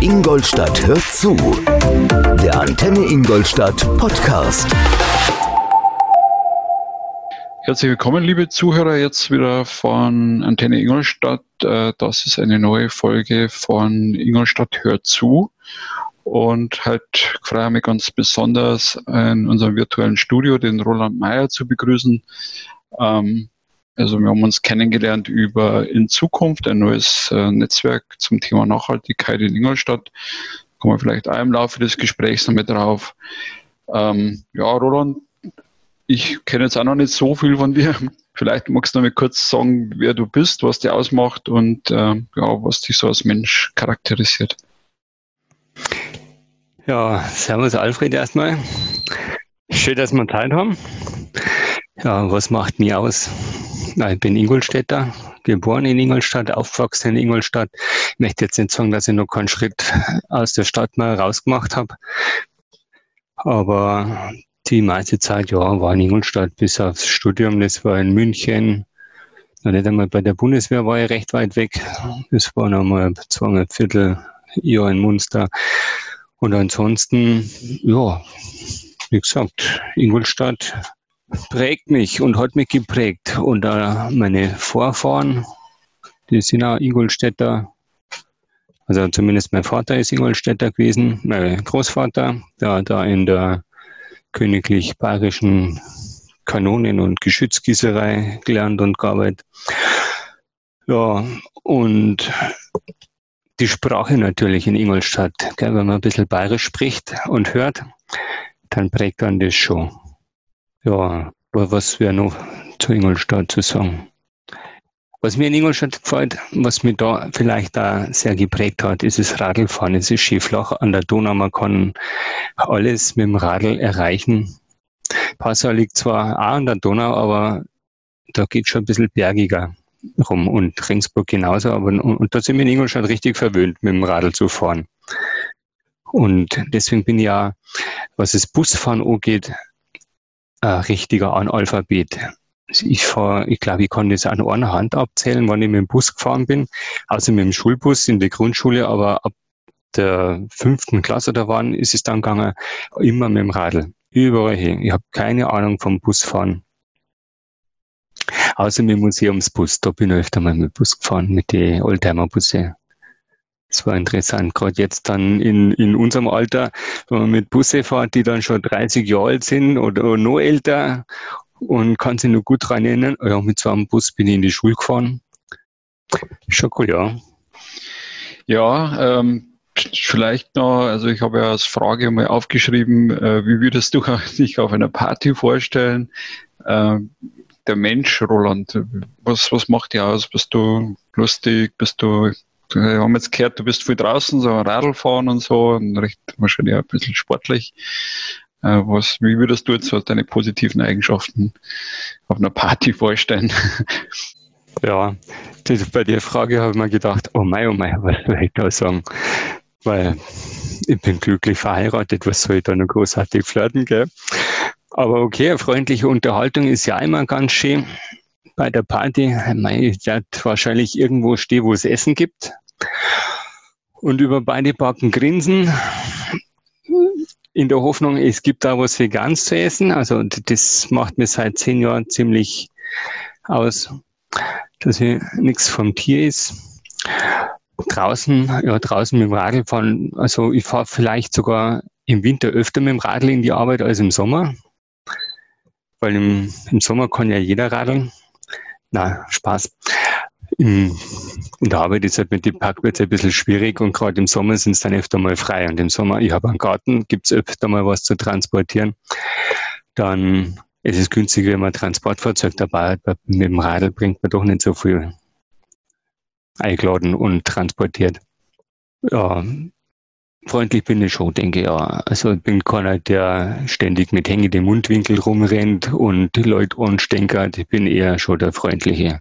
Ingolstadt hört zu. Der Antenne Ingolstadt Podcast. Herzlich willkommen, liebe Zuhörer, jetzt wieder von Antenne Ingolstadt. Äh, das ist eine neue Folge von Ingolstadt hört zu. Und halt freue ich mich ganz besonders in unserem virtuellen Studio den Roland Mayer zu begrüßen. Ähm, also wir haben uns kennengelernt über in Zukunft ein neues äh, Netzwerk zum Thema Nachhaltigkeit in Ingolstadt. Kommen wir vielleicht auch im Laufe des Gesprächs noch mit drauf. Ähm, ja, Roland, ich kenne jetzt auch noch nicht so viel von dir. Vielleicht magst du noch mal kurz sagen, wer du bist, was dich ausmacht und äh, ja, was dich so als Mensch charakterisiert. Ja, servus Alfred erstmal. Schön, dass wir Zeit haben. Ja, was macht mich aus? Ich bin Ingolstädter, geboren in Ingolstadt, aufgewachsen in Ingolstadt. Ich möchte jetzt nicht sagen, dass ich noch keinen Schritt aus der Stadt mal rausgemacht habe. Aber die meiste Zeit, ja, war in Ingolstadt bis aufs Studium. Das war in München. Noch nicht einmal bei der Bundeswehr war ich recht weit weg. Das war noch mal zwei Viertel Jahr in Munster. Und ansonsten, ja, wie gesagt, Ingolstadt prägt mich und hat mich geprägt. Und äh, meine Vorfahren, die sind auch Ingolstädter. Also zumindest mein Vater ist Ingolstädter gewesen, mein Großvater, der da in der königlich bayerischen Kanonen- und Geschützgießerei gelernt und gearbeitet. Ja, und die Sprache natürlich in Ingolstadt. Gell, wenn man ein bisschen bayerisch spricht und hört, dann prägt man das schon. Ja, was wäre noch zu Ingolstadt zu sagen? Was mir in Ingolstadt gefällt, was mich da vielleicht da sehr geprägt hat, ist das Radlfahren. Es ist schön flach an der Donau. Man kann alles mit dem Radl erreichen. Passau liegt zwar auch an der Donau, aber da geht schon ein bisschen bergiger rum und Ringsburg genauso. Aber, und, und da sind wir in Ingolstadt richtig verwöhnt, mit dem Radl zu fahren. Und deswegen bin ich ja, was das Busfahren angeht, ein richtiger Analphabet. Ich fahre, ich glaube, ich kann das an einer Hand abzählen, wann ich mit dem Bus gefahren bin. Also mit dem Schulbus in der Grundschule, aber ab der fünften Klasse da waren, ist es dann gegangen, immer mit dem Radl. Überall hin. Ich habe keine Ahnung vom Busfahren. Außer mit dem Museumsbus. Da bin ich öfter mal mit dem Bus gefahren, mit den Oldtimer-Busse. Das war interessant, gerade jetzt dann in, in unserem Alter, wenn man mit Busse fährt, die dann schon 30 Jahre alt sind oder, noch älter und kann sich noch gut daran erinnern. Ja, mit so einem Bus bin ich in die Schule gefahren. Schon cool, ja. Ja, ähm, vielleicht noch, also ich habe ja als Frage mal aufgeschrieben, äh, wie würdest du dich auf einer Party vorstellen? Äh, der Mensch, Roland, was, was macht dir aus? Bist du lustig? Bist du wir haben jetzt gehört, du bist viel draußen, so Radl fahren und so, und recht wahrscheinlich auch ein bisschen sportlich. Äh, was, wie würdest du jetzt so deine positiven Eigenschaften auf einer Party vorstellen? Ja, das, bei der Frage habe ich mir gedacht, oh mein, oh mein, was soll ich da sagen? Weil ich bin glücklich verheiratet, was soll ich da noch großartig flirten, gell? Aber okay, freundliche Unterhaltung ist ja immer ganz schön bei der Party. Ich werde wahrscheinlich irgendwo stehen, wo es Essen gibt. Und über beide Backen grinsen. In der Hoffnung, es gibt da was Veganes zu essen. Also das macht mir seit zehn Jahren ziemlich aus, dass hier nichts vom Tier ist. Draußen, ja, draußen mit dem Radl fahren. Also ich fahre vielleicht sogar im Winter öfter mit dem Radl in die Arbeit als im Sommer. Weil im, im Sommer kann ja jeder radeln. Na, Spaß. In, in der Arbeit ist halt mit den Parkplätzen ein bisschen schwierig und gerade im Sommer sind es dann öfter mal frei. Und im Sommer, ich habe einen Garten, gibt es öfter mal was zu transportieren. Dann ist es günstiger, wenn man ein Transportfahrzeug dabei hat. Mit dem Radl bringt man doch nicht so viel eingeladen und transportiert. Ja, freundlich bin ich schon, denke ich, ja. Also ich bin keiner, der ständig mit hängenden Mundwinkel rumrennt und Leute anstenkert. Ich bin eher schon der Freundliche.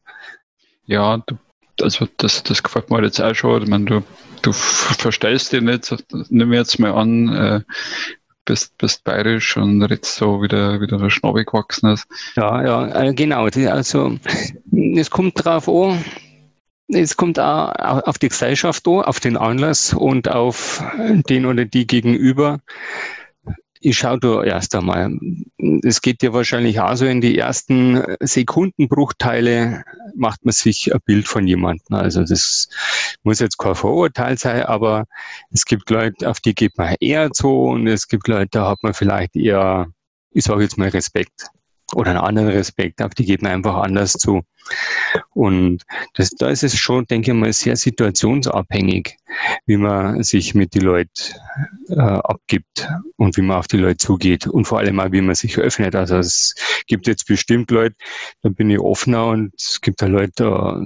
Ja, du, also das, das gefällt mir jetzt auch schon. Ich meine, du, du verstellst dich nicht, nimm jetzt mal an, äh, bist, bist bayerisch und redest so wieder, wieder der Schnabel gewachsen ist. Ja, ja, äh, genau. Also es kommt drauf an, es kommt auch auf die Gesellschaft an, auf den Anlass und auf den oder die gegenüber. Ich schaue da erst einmal. Es geht ja wahrscheinlich auch so in die ersten Sekundenbruchteile macht man sich ein Bild von jemandem. Also das muss jetzt kein Vorurteil sein, aber es gibt Leute, auf die geht man eher zu und es gibt Leute, da hat man vielleicht eher, ich sage jetzt mal Respekt oder einen anderen Respekt, auf die geht man einfach anders zu. Und das, da ist es schon, denke ich mal, sehr situationsabhängig, wie man sich mit den Leuten äh, abgibt und wie man auf die Leute zugeht und vor allem auch, wie man sich öffnet. Also es gibt jetzt bestimmt Leute, da bin ich offener und es gibt da Leute, da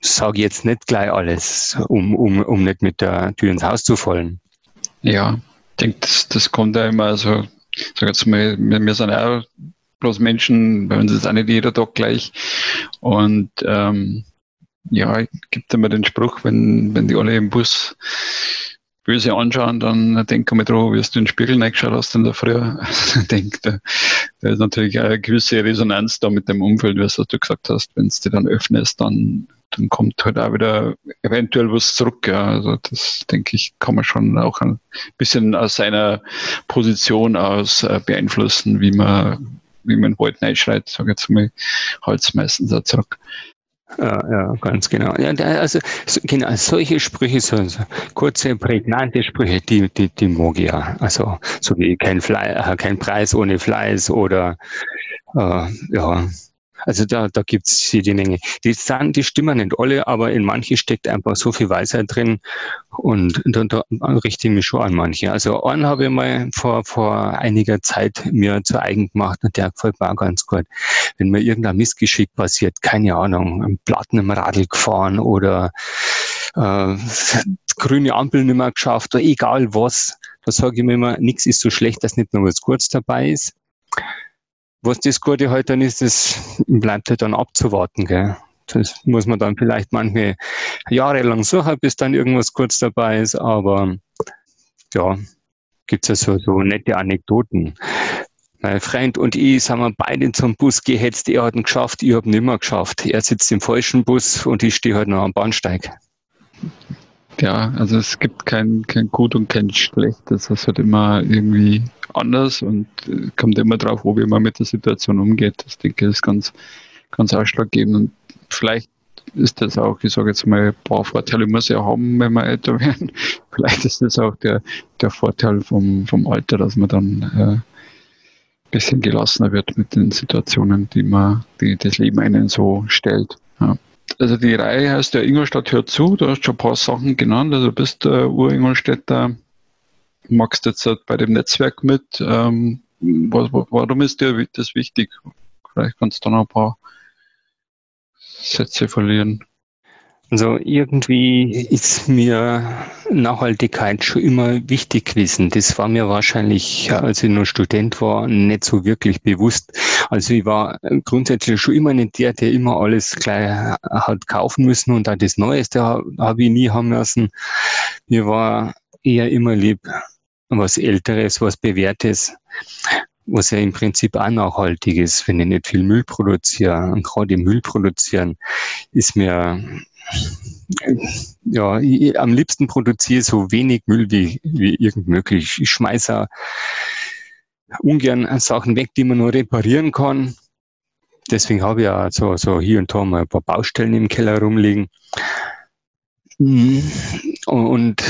sage jetzt nicht gleich alles, um, um, um nicht mit der Tür ins Haus zu fallen. Ja, ich denke, das, das kommt ja immer, also, sag jetzt mal, wir, wir sind auch bloß Menschen, bei uns ist auch nicht jeder Tag gleich. Und ähm, ja, gibt immer den Spruch, wenn, wenn die alle im Bus böse anschauen, dann denke ich mir drauf, wie du in den Spiegel reingeschaut hast in der Früh. denke, da, ist natürlich eine gewisse Resonanz da mit dem Umfeld, was du gesagt hast. Wenn du dann öffnest, dann, dann kommt halt auch wieder eventuell was zurück. Ja. Also das denke ich, kann man schon auch ein bisschen aus seiner Position aus äh, beeinflussen, wie man wie man Wald reinschreit, sage ich jetzt mal, halt meistens auch zurück. Ja, ja, ganz genau. Ja, also so, genau, solche Sprüche, so, so kurze, prägnante Sprüche, die, die, die mag ich ja. Also so wie kein, Fleiß, äh, kein Preis ohne Fleiß oder äh, ja, also da, da gibt es jede Menge. Die, sind, die stimmen nicht alle, aber in manche steckt einfach so viel Weisheit drin und da, da richte ich mich schon an manche. Also einen habe ich mal vor, vor einiger Zeit mir zu eigen gemacht und der gefällt mir auch ganz gut. Wenn mir irgendein Missgeschick passiert, keine Ahnung, ein Platten im Radl gefahren oder äh, grüne Ampel nicht mehr geschafft oder egal was, da sage ich mir immer, nichts ist so schlecht, dass nicht nur was kurz dabei ist. Was das Gute halt dann ist, das bleibt halt dann abzuwarten. Gell? Das muss man dann vielleicht manche Jahre lang suchen, bis dann irgendwas kurz dabei ist, aber ja, gibt es ja so, so nette Anekdoten. Mein Freund und ich sind wir beide zum Bus gehetzt. Er hat ihn geschafft, ich habe ihn nicht mehr geschafft. Er sitzt im falschen Bus und ich stehe halt noch am Bahnsteig. Ja, also es gibt kein, kein Gut und kein Schlecht. Das ist halt immer irgendwie anders und äh, kommt immer drauf, wo man mit der Situation umgeht. Das denke ich ist ganz, ganz ausschlaggebend. Und vielleicht ist das auch, ich sage jetzt mal, ein paar Vorteile muss ja haben, wenn wir älter werden. Vielleicht ist das auch der, der Vorteil vom, vom Alter, dass man dann äh, ein bisschen gelassener wird mit den Situationen, die man, die das Leben einen so stellt. Ja. Also die Reihe heißt ja Ingolstadt hört zu, du hast schon ein paar Sachen genannt, also du bist äh, Ur-Ingolstädter, magst jetzt halt bei dem Netzwerk mit. Ähm, warum ist dir das wichtig? Vielleicht kannst du noch ein paar Sätze verlieren. Also irgendwie ist mir Nachhaltigkeit schon immer wichtig gewesen. Das war mir wahrscheinlich, als ich noch Student war, nicht so wirklich bewusst. Also ich war grundsätzlich schon immer nicht der, der immer alles gleich hat kaufen müssen und auch das Neueste habe ich nie haben müssen. Mir war eher immer lieb, was Älteres, was Bewährtes was ja im Prinzip auch nachhaltig ist, wenn ich nicht viel Müll produziere. Und gerade Müll produzieren ist mir ja, ich, am liebsten produziere so wenig Müll wie, wie irgend möglich. Ich schmeiße ungern Sachen weg, die man nur reparieren kann. Deswegen habe ich ja so, so hier und da mal ein paar Baustellen im Keller rumliegen. Und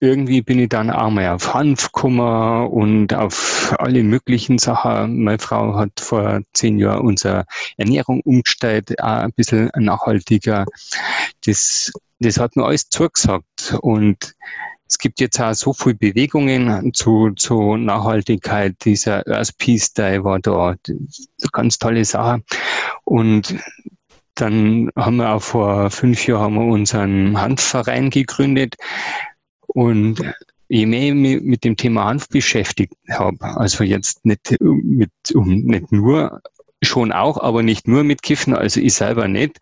irgendwie bin ich dann auch mal auf Hanf gekommen und auf alle möglichen Sachen. Meine Frau hat vor zehn Jahren unsere Ernährung umgestellt, auch ein bisschen nachhaltiger. Das, das hat mir alles zugesagt. Und es gibt jetzt auch so viele Bewegungen zu, zu Nachhaltigkeit. Dieser Earth Peace Day war da. Ganz tolle Sache. Und dann haben wir auch vor fünf Jahren haben wir unseren Hanfverein gegründet und je mehr ich mich mit dem Thema Hanf beschäftigt habe, also jetzt nicht mit, um, nicht nur, schon auch, aber nicht nur mit Kiffen, also ich selber nicht.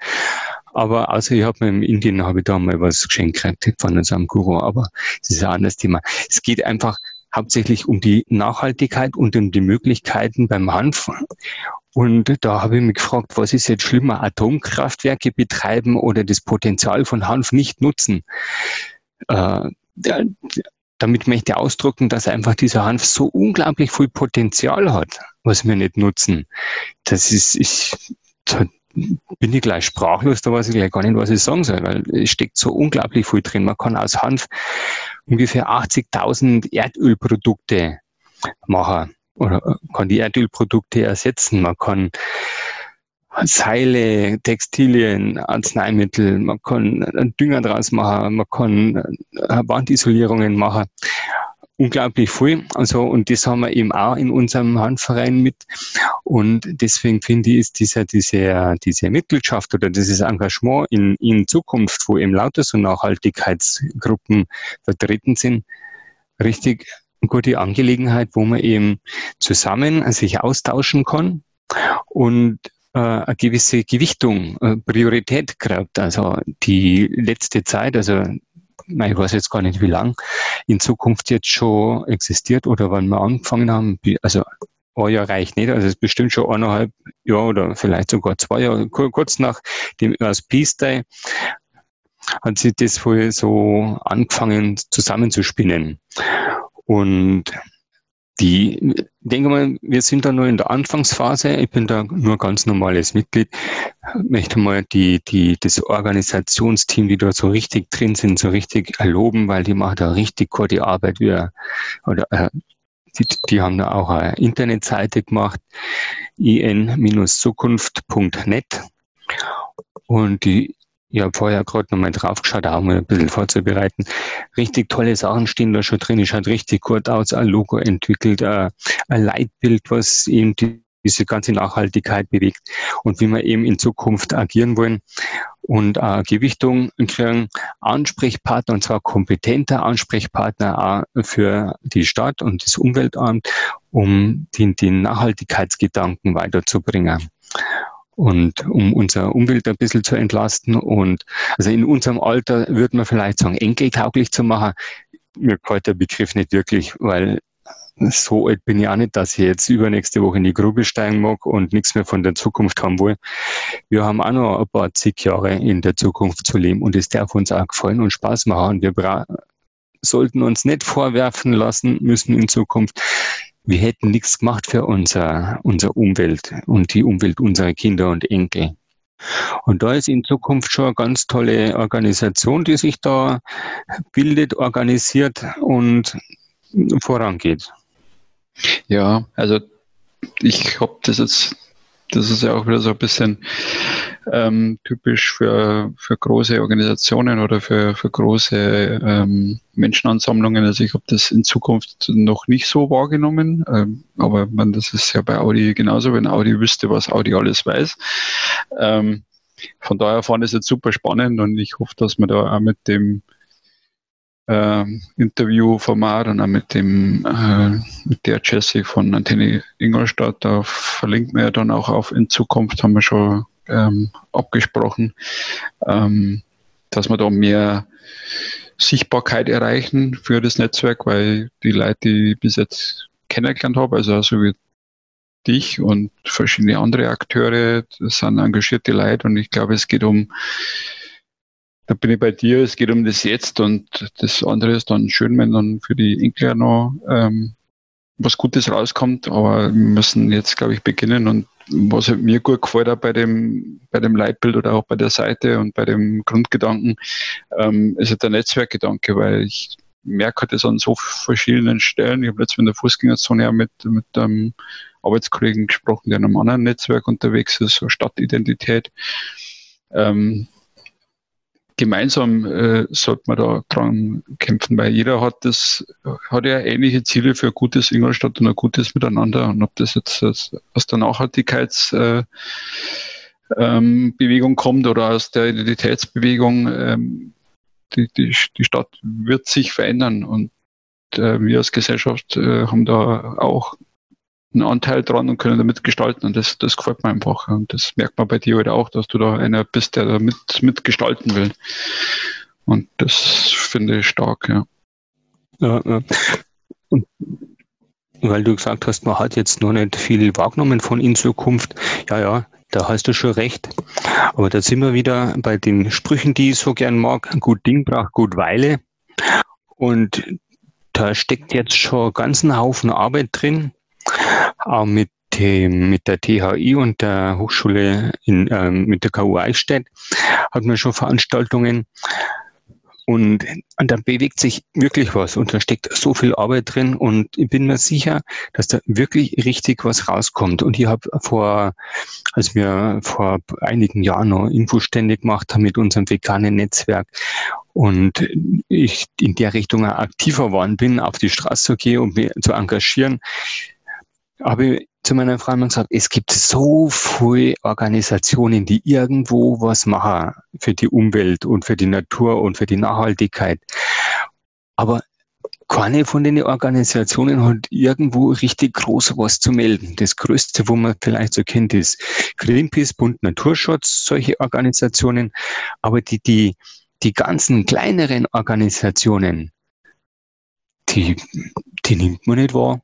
Aber also ich habe mir in Indien habe ich da mal was geschenkt gekriegt von unserem Guru, aber das ist ein anderes Thema. Es geht einfach hauptsächlich um die Nachhaltigkeit und um die Möglichkeiten beim Hanf. Und da habe ich mich gefragt, was ist jetzt schlimmer, Atomkraftwerke betreiben oder das Potenzial von Hanf nicht nutzen? Äh, damit möchte ich ausdrücken, dass einfach dieser Hanf so unglaublich viel Potenzial hat, was wir nicht nutzen. Das ist, ich, da bin ich gleich sprachlos, da weiß ich gleich gar nicht, was ich sagen soll, weil es steckt so unglaublich viel drin. Man kann aus Hanf ungefähr 80.000 Erdölprodukte machen oder kann die Erdölprodukte ersetzen. Man kann Seile, Textilien, Arzneimittel, man kann Dünger draus machen, man kann äh, Wandisolierungen machen. Unglaublich viel. Also, und das haben wir eben auch in unserem Handverein mit. Und deswegen finde ich, ist dieser, diese, diese Mitgliedschaft oder dieses Engagement in, in Zukunft, wo eben lauter so Nachhaltigkeitsgruppen vertreten sind, richtig gute Angelegenheit, wo man eben zusammen sich austauschen kann und eine gewisse Gewichtung, äh, Priorität kriegt. Also die letzte Zeit, also ich weiß jetzt gar nicht, wie lang in Zukunft jetzt schon existiert oder wann wir angefangen haben. Also ein Jahr reicht nicht, also es ist bestimmt schon eineinhalb Jahre oder vielleicht sogar zwei Jahre, kurz nach dem Earth Peace Day hat sich das wohl so angefangen zusammenzuspinnen. Und die, denke mal, wir sind da nur in der Anfangsphase. Ich bin da nur ganz normales Mitglied. Möchte mal die, die, das Organisationsteam, die da so richtig drin sind, so richtig erloben, weil die machen da richtig gute Arbeit. Wir, oder, äh, die, die haben da auch eine Internetseite gemacht, in-zukunft.net. Und die ich habe vorher gerade nochmal drauf geschaut, auch mal ein bisschen vorzubereiten. Richtig tolle Sachen stehen da schon drin. Es schaut richtig gut aus, ein Logo entwickelt, ein, Leitbild, was eben die, diese ganze Nachhaltigkeit bewegt und wie wir eben in Zukunft agieren wollen und äh, Gewichtung kriegen, Ansprechpartner und zwar kompetenter Ansprechpartner auch für die Stadt und das Umweltamt, um den, den Nachhaltigkeitsgedanken weiterzubringen und um unsere Umwelt ein bisschen zu entlasten. Und also in unserem Alter würde man vielleicht sagen, enkeltauglich zu machen. Mir gefällt der Begriff nicht wirklich, weil so alt bin ich auch nicht, dass ich jetzt übernächste Woche in die Grube steigen mag und nichts mehr von der Zukunft haben will. Wir haben auch noch ein paar zig Jahre in der Zukunft zu leben und es darf uns auch gefallen und Spaß machen. Und wir sollten uns nicht vorwerfen lassen müssen in Zukunft, wir hätten nichts gemacht für unser, unsere Umwelt und die Umwelt unserer Kinder und Enkel. Und da ist in Zukunft schon eine ganz tolle Organisation, die sich da bildet, organisiert und vorangeht. Ja, also ich habe das jetzt das ist ja auch wieder so ein bisschen ähm, typisch für, für große Organisationen oder für, für große ähm, Menschenansammlungen. Also ich habe das in Zukunft noch nicht so wahrgenommen, ähm, aber man, das ist ja bei Audi genauso, wenn Audi wüsste, was Audi alles weiß. Ähm, von daher fand ich es jetzt super spannend und ich hoffe, dass man da auch mit dem äh, Interviewformat und auch mit dem äh, mit der Jessie von Antenne Ingolstadt, da verlinkt man ja dann auch auf in Zukunft, haben wir schon ähm, abgesprochen, ähm, dass wir da mehr Sichtbarkeit erreichen für das Netzwerk, weil die Leute, die ich bis jetzt kennengelernt habe, also so wie dich und verschiedene andere Akteure, das sind engagierte Leute. Und ich glaube, es geht um da bin ich bei dir, es geht um das Jetzt und das andere ist dann schön, wenn dann für die Enkel noch ähm, was Gutes rauskommt, aber wir müssen jetzt, glaube ich, beginnen und was halt mir gut gefällt auch bei dem, bei dem Leitbild oder auch bei der Seite und bei dem Grundgedanken, ähm, ist halt der Netzwerkgedanke, weil ich merke das an so verschiedenen Stellen. Ich habe letztens in der Fußgängerzone ja mit, mit einem Arbeitskollegen gesprochen, der in einem anderen Netzwerk unterwegs ist, so Stadtidentität. Ähm, gemeinsam äh, sollte man da dran kämpfen, weil jeder hat das, hat ja ähnliche Ziele für gutes Ingolstadt und ein gutes Miteinander. Und ob das jetzt aus der Nachhaltigkeitsbewegung äh, ähm, kommt oder aus der Identitätsbewegung, ähm, die, die, die Stadt wird sich verändern und äh, wir als Gesellschaft äh, haben da auch einen Anteil dran und können damit gestalten. Und das, das gefällt mir einfach. Und das merkt man bei dir heute auch, dass du da einer bist, der da mit, mitgestalten will. Und das finde ich stark, ja. Ja, ja. Und weil du gesagt hast, man hat jetzt noch nicht viel wahrgenommen von in Zukunft. Ja, ja, da hast du schon recht. Aber da sind wir wieder bei den Sprüchen, die ich so gern mag. Gut Ding braucht gut Weile. Und da steckt jetzt schon ganz ein Haufen Arbeit drin. Auch mit dem, mit der THI und der Hochschule in, äh, mit der KU Eichstätt hat man schon Veranstaltungen. Und, und da bewegt sich wirklich was und da steckt so viel Arbeit drin und ich bin mir sicher, dass da wirklich richtig was rauskommt. Und ich habe vor, als wir vor einigen Jahren noch Infostände gemacht haben mit unserem Veganen-Netzwerk und ich in der Richtung aktiver geworden bin, auf die Straße zu gehen und mich zu engagieren, habe ich zu meiner immer gesagt, es gibt so viele Organisationen, die irgendwo was machen für die Umwelt und für die Natur und für die Nachhaltigkeit. Aber keine von den Organisationen hat irgendwo richtig groß was zu melden. Das Größte, wo man vielleicht so kennt, ist Greenpeace, Bund Naturschutz, solche Organisationen. Aber die, die, die ganzen kleineren Organisationen, die, die nimmt man nicht wahr.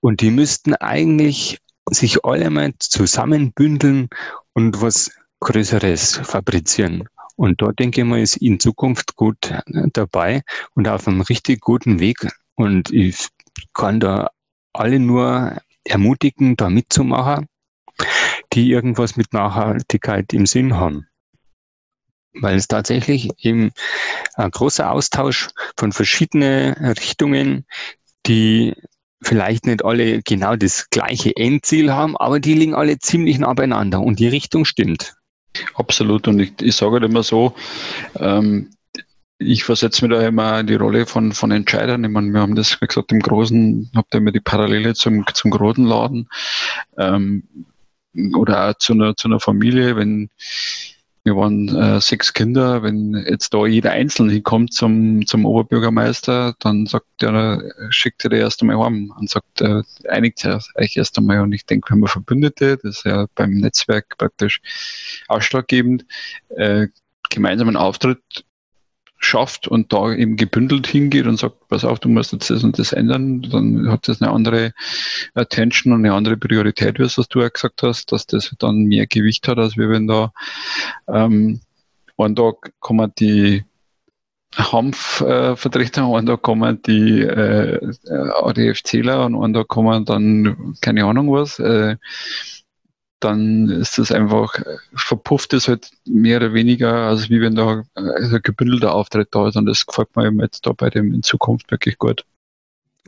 Und die müssten eigentlich sich alle mal zusammenbündeln und was Größeres fabrizieren. Und dort denke ich mal, ist in Zukunft gut dabei und auf einem richtig guten Weg. Und ich kann da alle nur ermutigen, da mitzumachen, die irgendwas mit Nachhaltigkeit im Sinn haben. Weil es tatsächlich eben ein großer Austausch von verschiedenen Richtungen, die vielleicht nicht alle genau das gleiche Endziel haben, aber die liegen alle ziemlich nah beieinander und die Richtung stimmt. Absolut. Und ich, ich sage halt immer so, ähm, ich versetze mir da immer die Rolle von, von Entscheidern. Ich meine, wir haben das, wie gesagt, im Großen, habt ihr immer die Parallele zum, zum großen Laden ähm, oder auch zu einer, zu einer Familie, wenn wir waren äh, sechs Kinder. Wenn jetzt da jeder einzeln hinkommt zum, zum Oberbürgermeister, dann sagt er, schickt er erst einmal heim und sagt, äh, einigt euch erst einmal. Und ich denke, wenn wir Verbündete, das ist ja beim Netzwerk praktisch ausschlaggebend, äh, gemeinsamen Auftritt schafft und da eben gebündelt hingeht und sagt, pass auf, du musst jetzt das und das ändern, dann hat das eine andere Attention und eine andere Priorität, wie es du ja gesagt hast, dass das dann mehr Gewicht hat, als wenn da ähm, einen Tag kommen die Hanfvertreter, äh, einen Tag kommen die äh, ADFCler und einen Tag kommen dann keine Ahnung was. Äh, dann ist das einfach, verpufft es halt mehr oder weniger, als wie wenn da ein gebündelter Auftritt da ist. Und das gefällt mir eben jetzt da bei dem in Zukunft wirklich gut.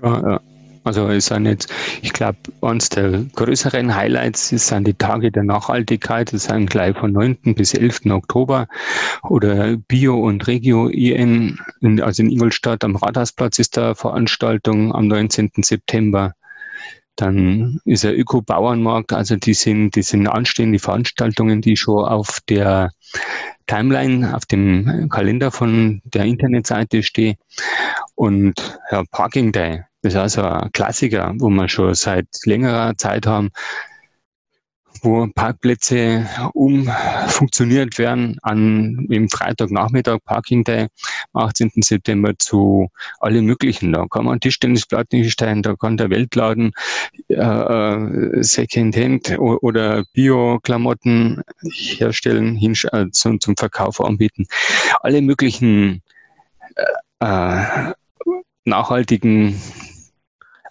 Ja, ja. Also es sind jetzt, ich glaube, eines der größeren Highlights sind die Tage der Nachhaltigkeit. Das sind gleich von 9. bis 11. Oktober oder Bio und Regio IN, also in Ingolstadt am Rathausplatz ist da Veranstaltung am 19. September. Dann ist der Öko-Bauernmarkt, also die sind, die sind anstehende Veranstaltungen, die schon auf der Timeline, auf dem Kalender von der Internetseite stehen. Und ja, Parking Day, das ist also ein Klassiker, wo wir schon seit längerer Zeit haben wo Parkplätze umfunktioniert werden an im Freitagnachmittag Parking Day, am 18. September zu allen möglichen. Da kann man Tischtennisplatten hinstellen, da kann der Weltladen äh, äh Secondhand oder Bio-Klamotten herstellen, äh, zum, zum Verkauf anbieten. Alle möglichen äh, äh nachhaltigen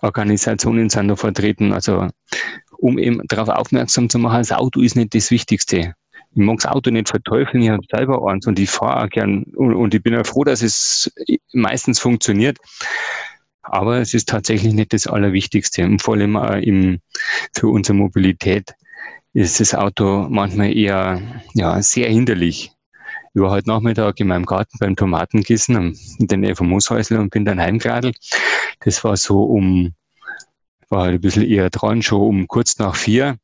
Organisationen sind da vertreten. Also um eben darauf aufmerksam zu machen, das Auto ist nicht das Wichtigste. Ich mag das Auto nicht verteufeln, ich habe selber eins und ich fahre auch gern und, und ich bin ja froh, dass es meistens funktioniert. Aber es ist tatsächlich nicht das Allerwichtigste. Und vor allem auch im, für unsere Mobilität ist das Auto manchmal eher ja, sehr hinderlich. Ich war heute Nachmittag in meinem Garten beim Tomatengießen in vom Mooshäusl und bin dann heimgeradelt. Das war so um war halt ein bisschen eher dran, schon um kurz nach vier.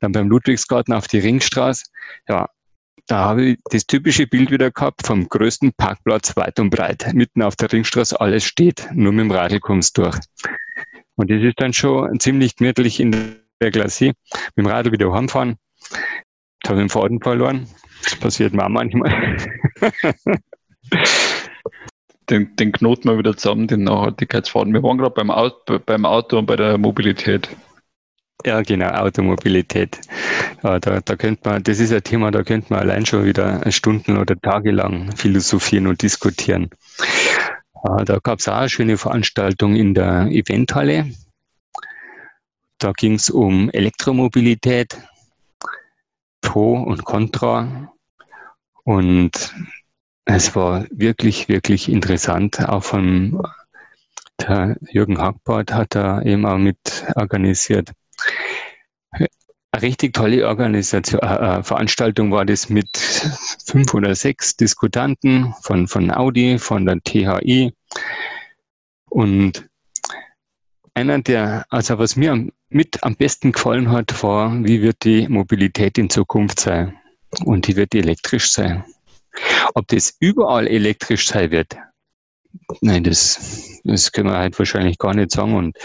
dann beim Ludwigsgarten auf die Ringstraße. Ja, da habe ich das typische Bild wieder gehabt vom größten Parkplatz weit und breit. Mitten auf der Ringstraße alles steht, nur mit dem Radl kommst du durch. Und das ist dann schon ziemlich gemütlich in der Glacier. Mit dem Radl wieder heimfahren. Da habe ich den Faden verloren. Das passiert mir auch manchmal. den, den Knoten mal wieder zusammen, den Nachhaltigkeitsfaden. Wir waren gerade beim Auto, beim Auto und bei der Mobilität. Ja, genau, Automobilität. Ja, da, da könnte man, das ist ein Thema, da könnte man allein schon wieder Stunden oder Tage lang philosophieren und diskutieren. Ja, da gab es auch eine schöne Veranstaltung in der Eventhalle. Da ging es um Elektromobilität, Pro und Contra. Und es war wirklich, wirklich interessant. Auch von der Jürgen Hackbart hat da eben auch mit organisiert. Eine richtig tolle Organisation, äh, äh, Veranstaltung war das mit fünf oder sechs Diskutanten von, von Audi, von der THI. Und einer der, also was mir mit am besten gefallen hat, war, wie wird die Mobilität in Zukunft sein? Und die wird elektrisch sein. Ob das überall elektrisch sein wird, Nein, das, das können wir halt wahrscheinlich gar nicht sagen. Und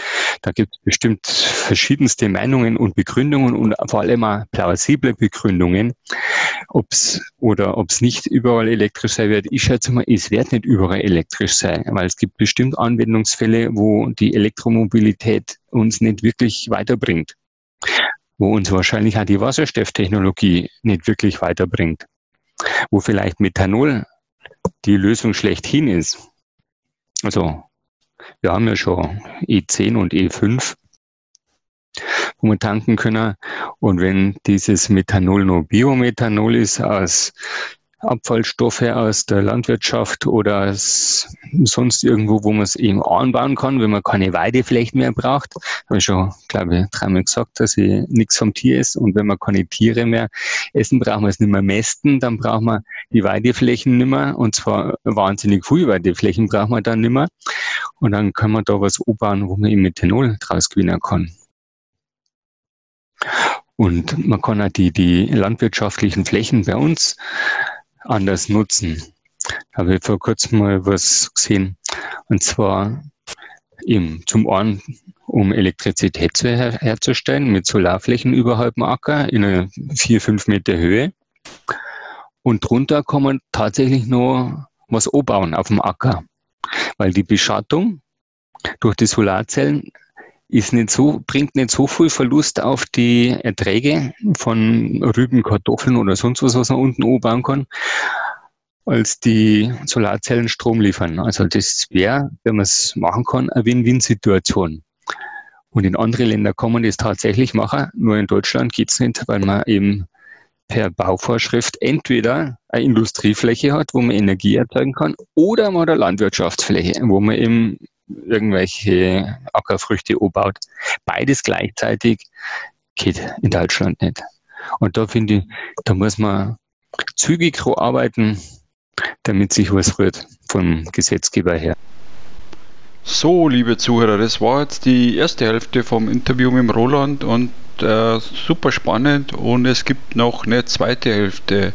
da gibt es bestimmt verschiedenste Meinungen und Begründungen und vor allem auch plausible Begründungen, ob es oder ob es nicht überall elektrisch sein wird. Ich schätze mal, es wird nicht überall elektrisch sein, weil es gibt bestimmt Anwendungsfälle, wo die Elektromobilität uns nicht wirklich weiterbringt, wo uns wahrscheinlich auch die Wasserstofftechnologie nicht wirklich weiterbringt, wo vielleicht Methanol die Lösung schlechthin ist also wir haben ja schon E10 und E5, wo wir tanken können. Und wenn dieses Methanol nur Biomethanol ist aus Abfallstoffe aus der Landwirtschaft oder sonst irgendwo, wo man es eben anbauen kann, wenn man keine Weideflächen mehr braucht. Habe ich schon, glaube ich, dreimal gesagt, dass ich nichts vom Tier esse. Und wenn man keine Tiere mehr essen, brauchen wir es nicht mehr mästen, dann brauchen wir die Weideflächen nicht mehr. Und zwar wahnsinnig viele Weideflächen brauchen wir dann nicht mehr. Und dann kann man da was umbauen, wo man eben Methanol draus gewinnen kann. Und man kann auch die, die landwirtschaftlichen Flächen bei uns anders nutzen. Da habe ich vor kurzem mal was gesehen. Und zwar eben zum einen, um Elektrizität her herzustellen mit Solarflächen überhalb dem Acker in einer vier, fünf Meter Höhe. Und drunter kann man tatsächlich nur was umbauen auf dem Acker. Weil die Beschattung durch die Solarzellen ist nicht so, bringt nicht so viel Verlust auf die Erträge von Rüben, Kartoffeln oder sonst was, was man unten umbauen kann, als die Solarzellen Strom liefern. Also das wäre, wenn man es machen kann, eine Win-Win-Situation. Und in andere Länder kann man das tatsächlich machen, nur in Deutschland geht es nicht, weil man eben per Bauvorschrift entweder eine Industriefläche hat, wo man Energie erzeugen kann, oder man hat eine Landwirtschaftsfläche, wo man eben irgendwelche Ackerfrüchte anbaut. Beides gleichzeitig geht in Deutschland nicht. Und da finde ich, da muss man zügig arbeiten, damit sich was rührt vom Gesetzgeber her. So, liebe Zuhörer, das war jetzt die erste Hälfte vom Interview mit Roland und äh, super spannend und es gibt noch eine zweite Hälfte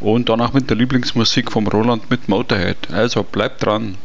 und danach mit der Lieblingsmusik vom Roland mit Motorhead. Also bleibt dran.